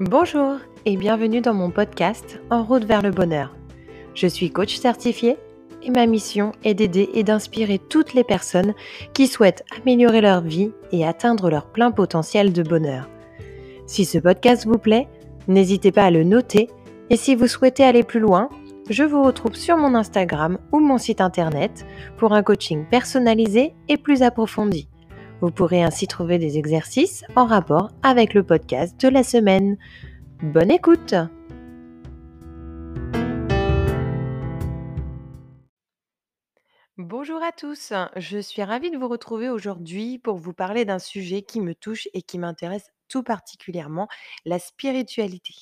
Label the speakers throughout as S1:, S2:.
S1: Bonjour et bienvenue dans mon podcast En route vers le bonheur. Je suis coach certifié et ma mission est d'aider et d'inspirer toutes les personnes qui souhaitent améliorer leur vie et atteindre leur plein potentiel de bonheur. Si ce podcast vous plaît, n'hésitez pas à le noter et si vous souhaitez aller plus loin, je vous retrouve sur mon Instagram ou mon site internet pour un coaching personnalisé et plus approfondi. Vous pourrez ainsi trouver des exercices en rapport avec le podcast de la semaine. Bonne écoute Bonjour à tous, je suis ravie de vous retrouver aujourd'hui pour vous parler d'un sujet qui me touche et qui m'intéresse tout particulièrement, la spiritualité.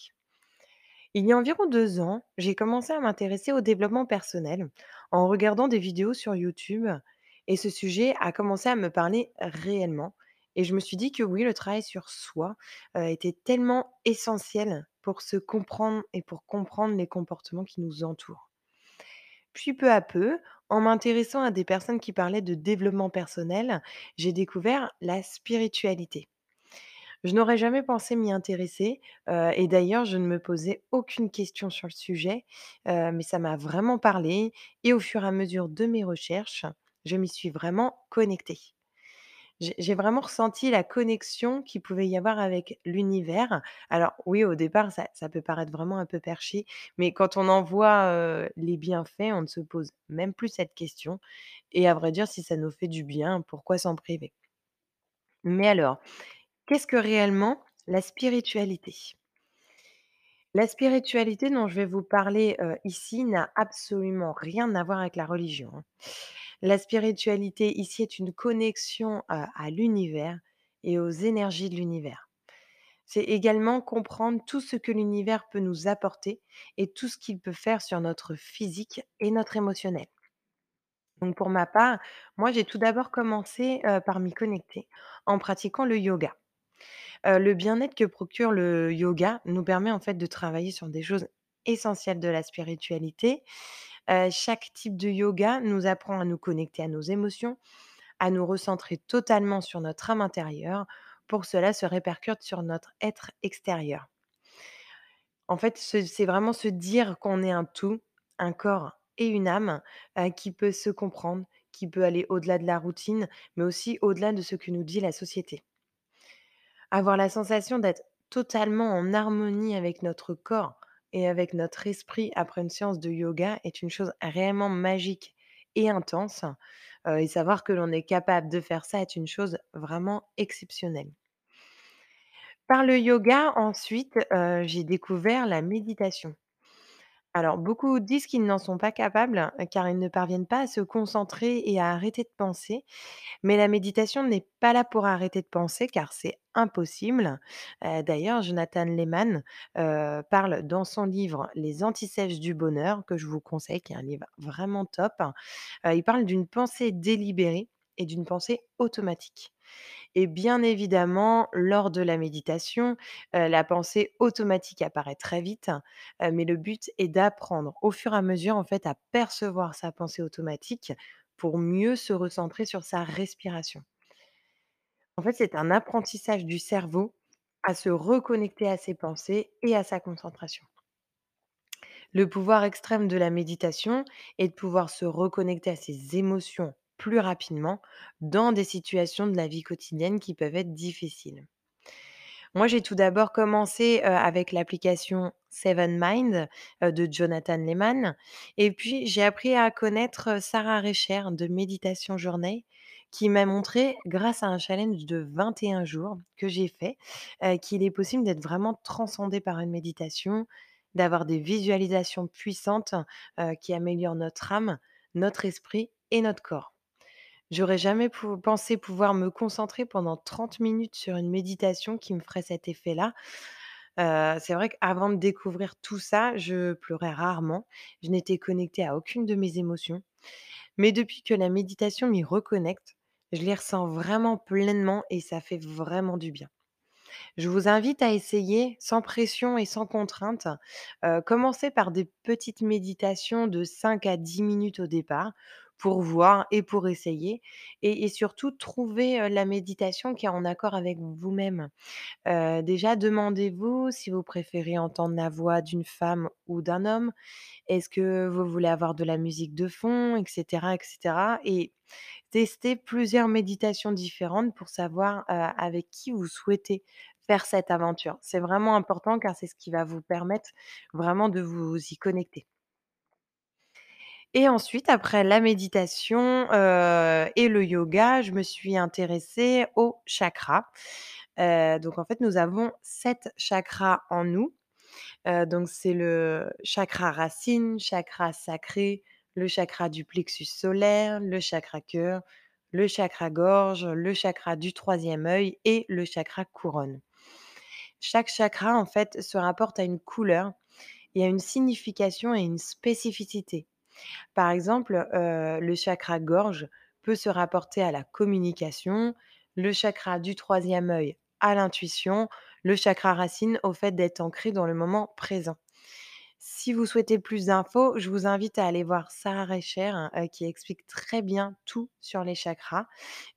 S1: Il y a environ deux ans, j'ai commencé à m'intéresser au développement personnel en regardant des vidéos sur YouTube et ce sujet a commencé à me parler réellement et je me suis dit que oui, le travail sur soi, était tellement essentiel pour se comprendre et pour comprendre les comportements qui nous entourent. Puis peu à peu, en m'intéressant à des personnes qui parlaient de développement personnel, j'ai découvert la spiritualité. Je n'aurais jamais pensé m'y intéresser, et d'ailleurs je ne me posais aucune question sur le sujet, mais ça m'a vraiment parlé et au fur et à mesure de mes recherches, je m'y suis vraiment connectée. J'ai vraiment ressenti la connexion qu'il pouvait y avoir avec l'univers. Alors oui, au départ, ça ça peut paraître vraiment un peu perché, mais quand on en voit, les bienfaits, on ne se pose même plus cette question et à vrai dire, si ça nous fait du bien, pourquoi s'en priver? Mais alors, qu'est-ce que réellement la spiritualité? La spiritualité dont je vais vous parler, ici n'a absolument rien à voir avec la religion, hein. La spiritualité ici est une connexion, à l'univers et aux énergies de l'univers. C'est également comprendre tout ce que l'univers peut nous apporter et tout ce qu'il peut faire sur notre physique et notre émotionnel. Donc pour ma part, moi j'ai tout d'abord commencé, par m'y connecter en pratiquant le yoga. Le bien-être que procure le yoga nous permet en fait de travailler sur des choses essentielles de la spiritualité. Chaque type de yoga nous apprend à nous connecter à nos émotions, à nous recentrer totalement sur notre âme intérieure. Pour cela se répercute sur notre être extérieur. En fait, ce c'est vraiment se dire qu'on est un tout, un corps et une âme, qui peut se comprendre, qui peut aller au-delà de la routine, mais aussi au-delà de ce que nous dit la société. Avoir la sensation d'être totalement en harmonie avec notre corps et avec notre esprit après une séance de yoga est une chose réellement magique et intense, et savoir que l'on est capable de faire ça est une chose vraiment exceptionnelle. Par le yoga ensuite, j'ai découvert la méditation. Alors beaucoup disent qu'ils n'en sont pas capables, car ils ne parviennent pas à se concentrer et à arrêter de penser. Mais la méditation n'est pas là pour arrêter de penser car c'est impossible. D'ailleurs, Jonathan Lehman, parle dans son livre «Les antisèches du bonheur» que je vous conseille, qui est un livre vraiment top. Il parle d'une pensée délibérée et d'une pensée automatique. Et bien évidemment, lors de la méditation, la pensée automatique apparaît très vite, mais le but est d'apprendre au fur et à mesure, en fait, à percevoir sa pensée automatique pour mieux se recentrer sur sa respiration. En fait, c'est un apprentissage du cerveau à se reconnecter à ses pensées et à sa concentration. Le pouvoir extrême de la méditation est de pouvoir se reconnecter à ses émotions plus rapidement dans des situations de la vie quotidienne qui peuvent être difficiles. Moi, j'ai tout d'abord commencé, avec l'application Seven Mind, de Jonathan Lehman et puis j'ai appris à connaître, Sarah Recher de Meditation Journey qui m'a montré, grâce à un challenge de 21 jours que j'ai fait, qu'il est possible d'être vraiment transcendé par une méditation, d'avoir des visualisations puissantes, qui améliorent notre âme, notre esprit et notre corps. J'aurais jamais pensé pouvoir me concentrer pendant 30 minutes sur une méditation qui me ferait cet effet-là. C'est vrai qu'avant de découvrir tout ça, je pleurais rarement. Je n'étais connectée à aucune de mes émotions. Mais depuis que la méditation m'y reconnecte, je les ressens vraiment pleinement et ça fait vraiment du bien. Je vous invite à essayer sans pression et sans contrainte. Heu, commencez par des petites méditations de 5 à 10 minutes au départ pour voir et pour essayer et surtout trouver, la méditation qui est en accord avec vous-même. Déjà demandez-vous si vous préférez entendre la voix d'une femme ou d'un homme. Est-ce que vous voulez avoir de la musique de fond? Et cetera, et testez plusieurs méditations différentes pour savoir, avec qui vous souhaitez faire cette aventure. C'est vraiment important car c'est ce qui va vous permettre vraiment de vous y connecter. Et ensuite, après la méditation, et le yoga, je me suis intéressée aux chakras. Donc en fait, nous avons 7 chakras en nous. Donc c'est le chakra racine, chakra sacré, le chakra du plexus solaire, le chakra cœur, le chakra gorge, le chakra du troisième œil et le chakra couronne. Chaque chakra, en fait, se rapporte à une couleur et à une signification et une spécificité. Par exemple, heu, le chakra gorge peut se rapporter à la communication, le chakra du troisième œil à l'intuition, le chakra racine au fait d'être ancré dans le moment présent. Si vous souhaitez plus d'infos, je vous invite à aller voir Sarah Recher, heu, qui explique très bien tout sur les chakras,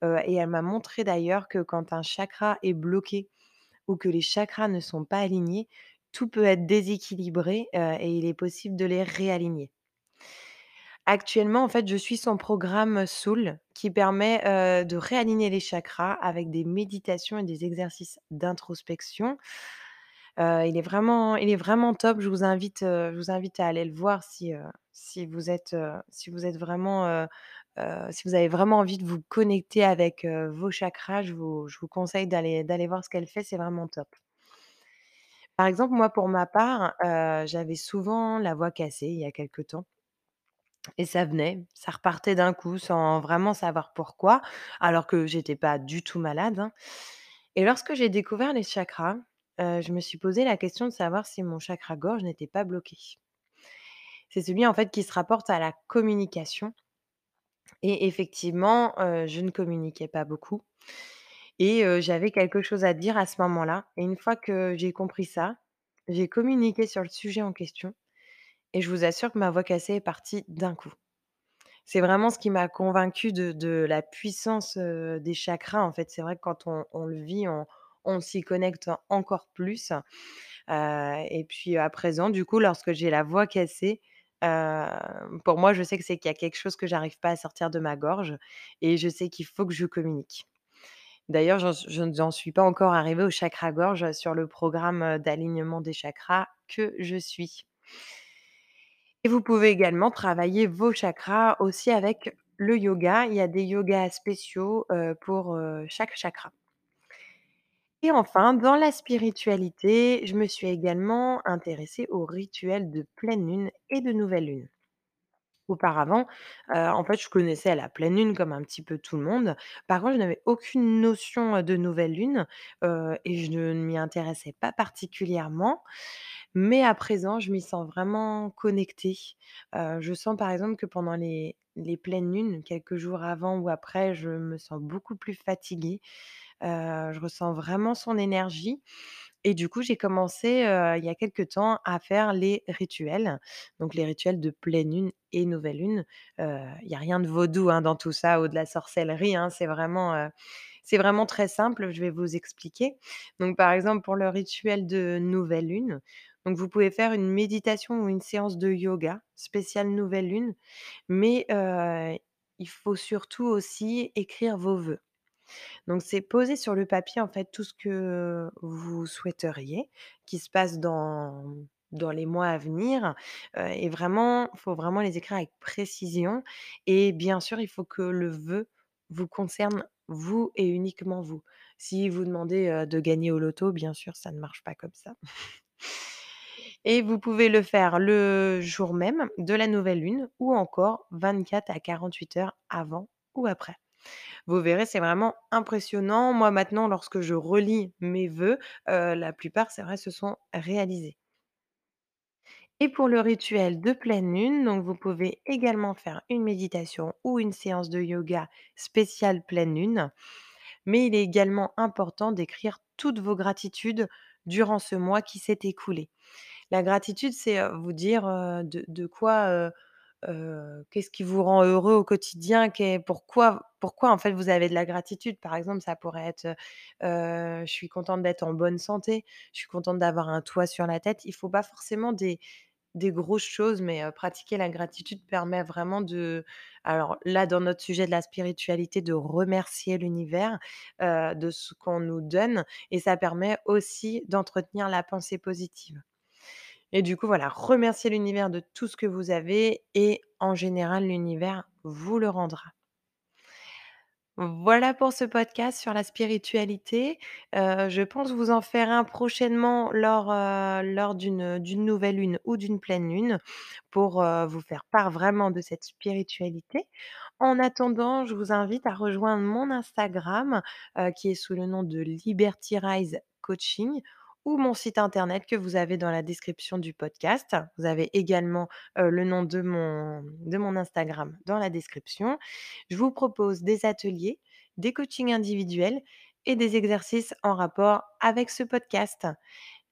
S1: heu et elle m'a montré d'ailleurs que quand un chakra est bloqué ou que les chakras ne sont pas alignés, tout peut être déséquilibré, et il est possible de les réaligner. Actuellement, en fait, je suis son programme Soul qui permet, de réaligner les chakras avec des méditations et des exercices d'introspection. Il est vraiment top. Je vous invite, à aller le voir si, vous êtes, vraiment, si vous avez vraiment envie de vous connecter avec, vos chakras, je vous conseille d'aller voir ce qu'elle fait, c'est vraiment top. Par exemple, moi, pour ma part, j'avais souvent la voix cassée il y a quelque temps et ça venait, ça repartait d'un coup sans vraiment savoir pourquoi, alors que j'étais pas du tout malade, hein et lorsque j'ai découvert les chakras, je me suis posé la question de savoir si mon chakra gorge n'était pas bloqué. C'est celui, en fait, qui se rapporte à la communication et effectivement, je ne communiquais pas beaucoup et j'avais quelque chose à dire à ce moment-là et une fois que j'ai compris ça, j'ai communiqué sur le sujet en question et je vous assure que ma voix cassée est partie d'un coup. C'est vraiment ce qui m'a convaincue de la puissance, des chakras, en fait. C'est vrai que quand on le vit, on s'y connecte encore plus, et puis à présent, du coup, lorsque j'ai la voix cassée, pour moi, je sais que c'est qu'il y a quelque chose que j'arrive pas à sortir de ma gorge et je sais qu'il faut que je communique. D'ailleurs, je n'en suis pas encore arrivée au chakra gorge sur le programme, d'alignement des chakras que je suis. Et vous pouvez également travailler vos chakras aussi avec le yoga. Il y a des yogas spéciaux, heu, pour, heu, chaque chakra. Et enfin, dans la spiritualité, je me suis également intéressée aux rituels de pleine lune et de nouvelle lune. Auparavant, heu, en fait, je connaissais la pleine lune comme un petit peu tout le monde. Par contre, je n'avais aucune notion, de nouvelle lune, et je ne m'y intéressais pas particulièrement. Mais à présent, je m'y sens vraiment connectée. Heu, je sens par exemple que pendant les les pleines lunes, quelques jours avant ou après, je me sens beaucoup plus fatiguée. Heu, je ressens vraiment son énergie et du coup, j'ai commencé, heu, il y a quelque temps à faire les rituels. Donc les rituels de pleine lune et nouvelle lune. Il y a rien de vaudou, hein, dans tout ça ou de la sorcellerie, hein. C'est vraiment, c'est vraiment très simple. Je vais vous expliquer. Donc par exemple, pour le rituel de nouvelle lune, donc vous pouvez faire une méditation ou une séance de yoga spéciale nouvelle lune, mais il faut surtout aussi écrire vos vœux. Donc c'est poser sur le papier, en fait, tout ce que vous souhaiteriez qui se passe dans les mois à venir, et vraiment, il faut vraiment les écrire avec précision et bien sûr, il faut que le vœu vous concerne vous et uniquement vous. Si vous demandez, de gagner au loto, bien sûr, ça ne marche pas comme ça et vous pouvez le faire le jour même de la nouvelle lune ou encore 24 à 48 heures avant ou après. Vous verrez, c'est vraiment impressionnant. Moi, maintenant, lorsque je relis mes vœux, heu, la plupart, c'est vrai, se sont réalisés. Et pour le rituel de pleine lune, donc vous pouvez également faire une méditation ou une séance de yoga spéciale pleine lune. Mais il est également important d'écrire toutes vos gratitudes durant ce mois qui s'est écoulé. La gratitude, c'est, vous dire, de quoi, qu'est-ce qui vous rend heureux au quotidien? Pourquoi en fait vous avez de la gratitude? Par exemple, ça pourrait être, «Je suis contente d'être en bonne santé, je suis contente d'avoir un toit sur la tête». Il faut pas forcément des grosses choses, mais pratiquer la gratitude permet vraiment de alors là, dans notre sujet de la spiritualité, de remercier l'univers, de ce qu'on nous donne et ça permet aussi d'entretenir la pensée positive et du coup, voilà, remercier l'univers de tout ce que vous avez et en général, l'univers vous le rendra. Voilà pour ce podcast sur la spiritualité. Heu, je pense vous en faire un prochainement lors, lors d'une, nouvelle lune ou d'une pleine lune pour, heu, vous faire part vraiment de cette spiritualité. En attendant, je vous invite à rejoindre mon Instagram, qui est sous le nom de Liberty Rise Coaching ou mon site internet que vous avez dans la description du podcast. Vous avez également, heu, le nom de mon de mon Instagram dans la description. Je vous propose des ateliers, des coachings individuels et des exercices en rapport avec ce podcast.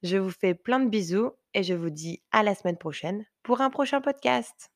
S1: Je vous fais plein de bisous et je vous dis à la semaine prochaine pour un prochain podcast.